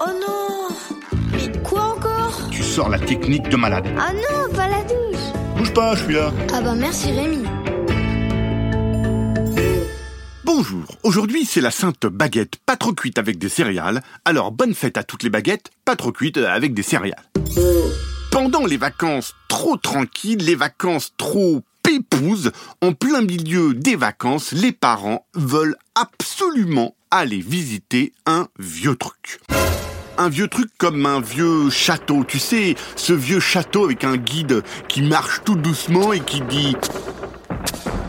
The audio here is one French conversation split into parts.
Oh non Mais quoi encore? Tu sors la technique de malade. Ah non, pas la douche Bouge pas, je suis là. Ah bah merci Rémi. Bonjour, aujourd'hui c'est la sainte baguette pas trop cuite avec des céréales, alors bonne fête à toutes les baguettes pas trop cuites avec des céréales. Pendant les vacances trop tranquilles, les vacances trop pépouses, en plein milieu des vacances, les parents veulent absolument aller visiter un vieux truc. Un vieux truc comme un vieux château, tu sais, ce vieux château avec un guide qui marche tout doucement et qui dit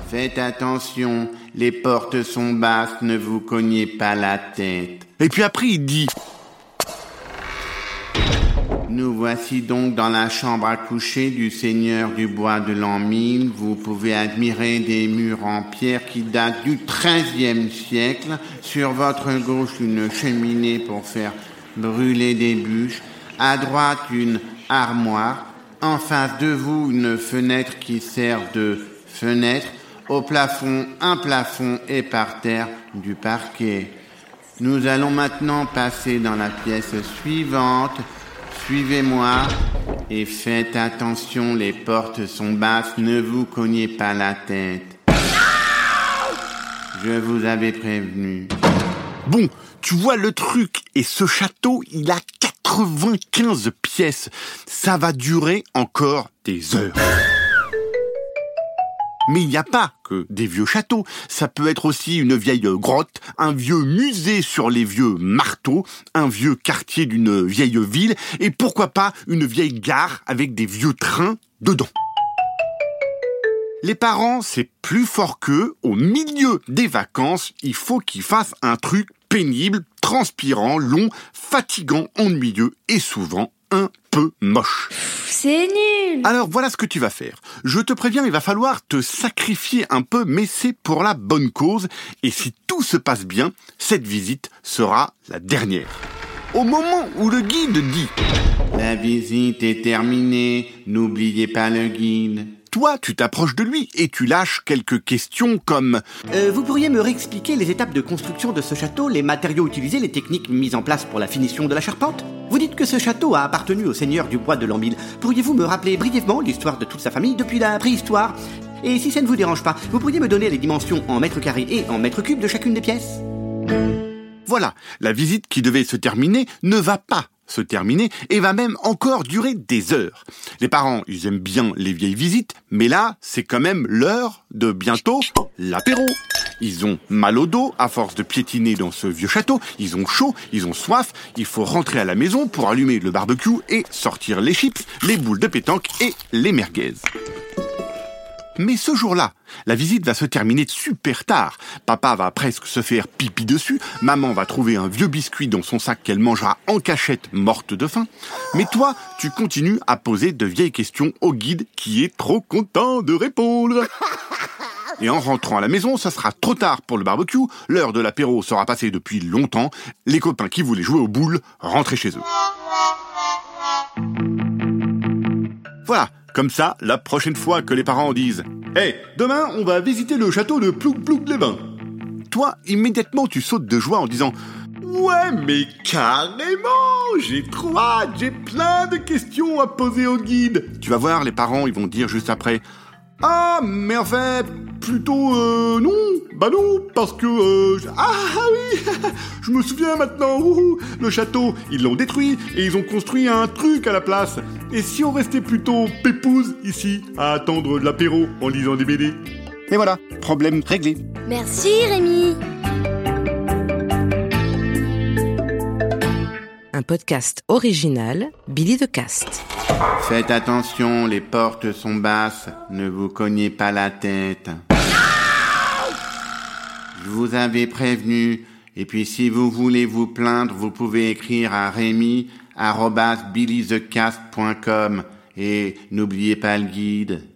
Faites attention, les portes sont basses, ne vous cognez pas la tête. Et puis après il dit Nous voici donc dans la chambre à coucher du seigneur du bois de l'an 1000. Vous pouvez admirer des murs en pierre qui datent du XIIIe siècle. Sur votre gauche, une cheminée pour faire brûler des bûches. À droite, une armoire. En face de vous, une fenêtre qui sert de fenêtre. Au plafond, un plafond et par terre, du parquet. Nous allons maintenant passer dans la pièce suivante. Suivez-moi et faites attention, les portes sont basses, ne vous cognez pas la tête. Je vous avais prévenu. Bon, tu vois le truc, et ce château, il a 95 pièces. Ça va durer encore des heures. Mais il n'y a pas que des vieux châteaux. Ça peut être aussi une vieille grotte, un vieux musée sur les vieux marteaux, un vieux quartier d'une vieille ville, et pourquoi pas une vieille gare avec des vieux trains dedans. Les parents, c'est plus fort qu'eux. Au milieu des vacances, il faut qu'ils fassent un truc pénible, transpirant, long, fatigant, ennuyeux et souvent un peu moche. C'est nul Alors voilà ce que tu vas faire. Je te préviens, il va falloir te sacrifier un peu, mais c'est pour la bonne cause. Et si tout se passe bien, cette visite sera la dernière. Au moment où le guide dit La visite est terminée, n'oubliez pas le guide. Toi, tu t'approches de lui et tu lâches quelques questions comme Euh, vous pourriez me réexpliquer les étapes de construction de ce château, les matériaux utilisés, les techniques mises en place pour la finition de la charpente? Vous dites que ce château a appartenu au seigneur du bois de 1000. Pourriez-vous me rappeler brièvement l'histoire de toute sa famille depuis la préhistoire? Et si ça ne vous dérange pas, vous pourriez me donner les dimensions en mètres carrés et en mètres cubes de chacune des pièces? Voilà, la visite qui devait se terminer ne va pas se terminer et va même encore durer des heures. Les parents, ils aiment bien les vieilles visites, mais là, c'est quand même l'heure de bientôt l'apéro. Ils ont mal au dos à force de piétiner dans ce vieux château, ils ont chaud, ils ont soif, il faut rentrer à la maison pour allumer le barbecue et sortir les chips, les boules de pétanque et les merguez. Mais ce jour-là, la visite va se terminer super tard. Papa va presque se faire pipi dessus, maman va trouver un vieux biscuit dans son sac qu'elle mangera en cachette morte de faim. Mais toi, tu continues à poser de vieilles questions au guide qui est trop content de répondre. Et en rentrant à la maison, ça sera trop tard pour le barbecue, l'heure de l'apéro sera passée depuis longtemps, les copains qui voulaient jouer aux boules rentraient chez eux. Voilà, comme ça, la prochaine fois que les parents disent Hé, demain, on va visiter le château de plouk plouk les bains Toi, immédiatement, tu sautes de joie en disant Ouais, mais carrément J'ai trop hâte, j'ai plein de questions à poser au guide Tu vas voir, les parents, ils vont dire juste après Ah, fait, plutôt, euh, non Bah non, parce que, euh, je- ah, ah oui Je me souviens maintenant, ouhou, le château, ils l'ont détruit et ils ont construit un truc à la place. Et si on restait plutôt pépouze ici, à attendre l'apéro en lisant des BD Et voilà, problème réglé. Merci Rémi Un podcast original Billy the Cast. Faites attention, les portes sont basses, ne vous cognez pas la tête. Je vous avais prévenu, et puis si vous voulez vous plaindre, vous pouvez écrire à rémi@billythecast.com et n'oubliez pas le guide.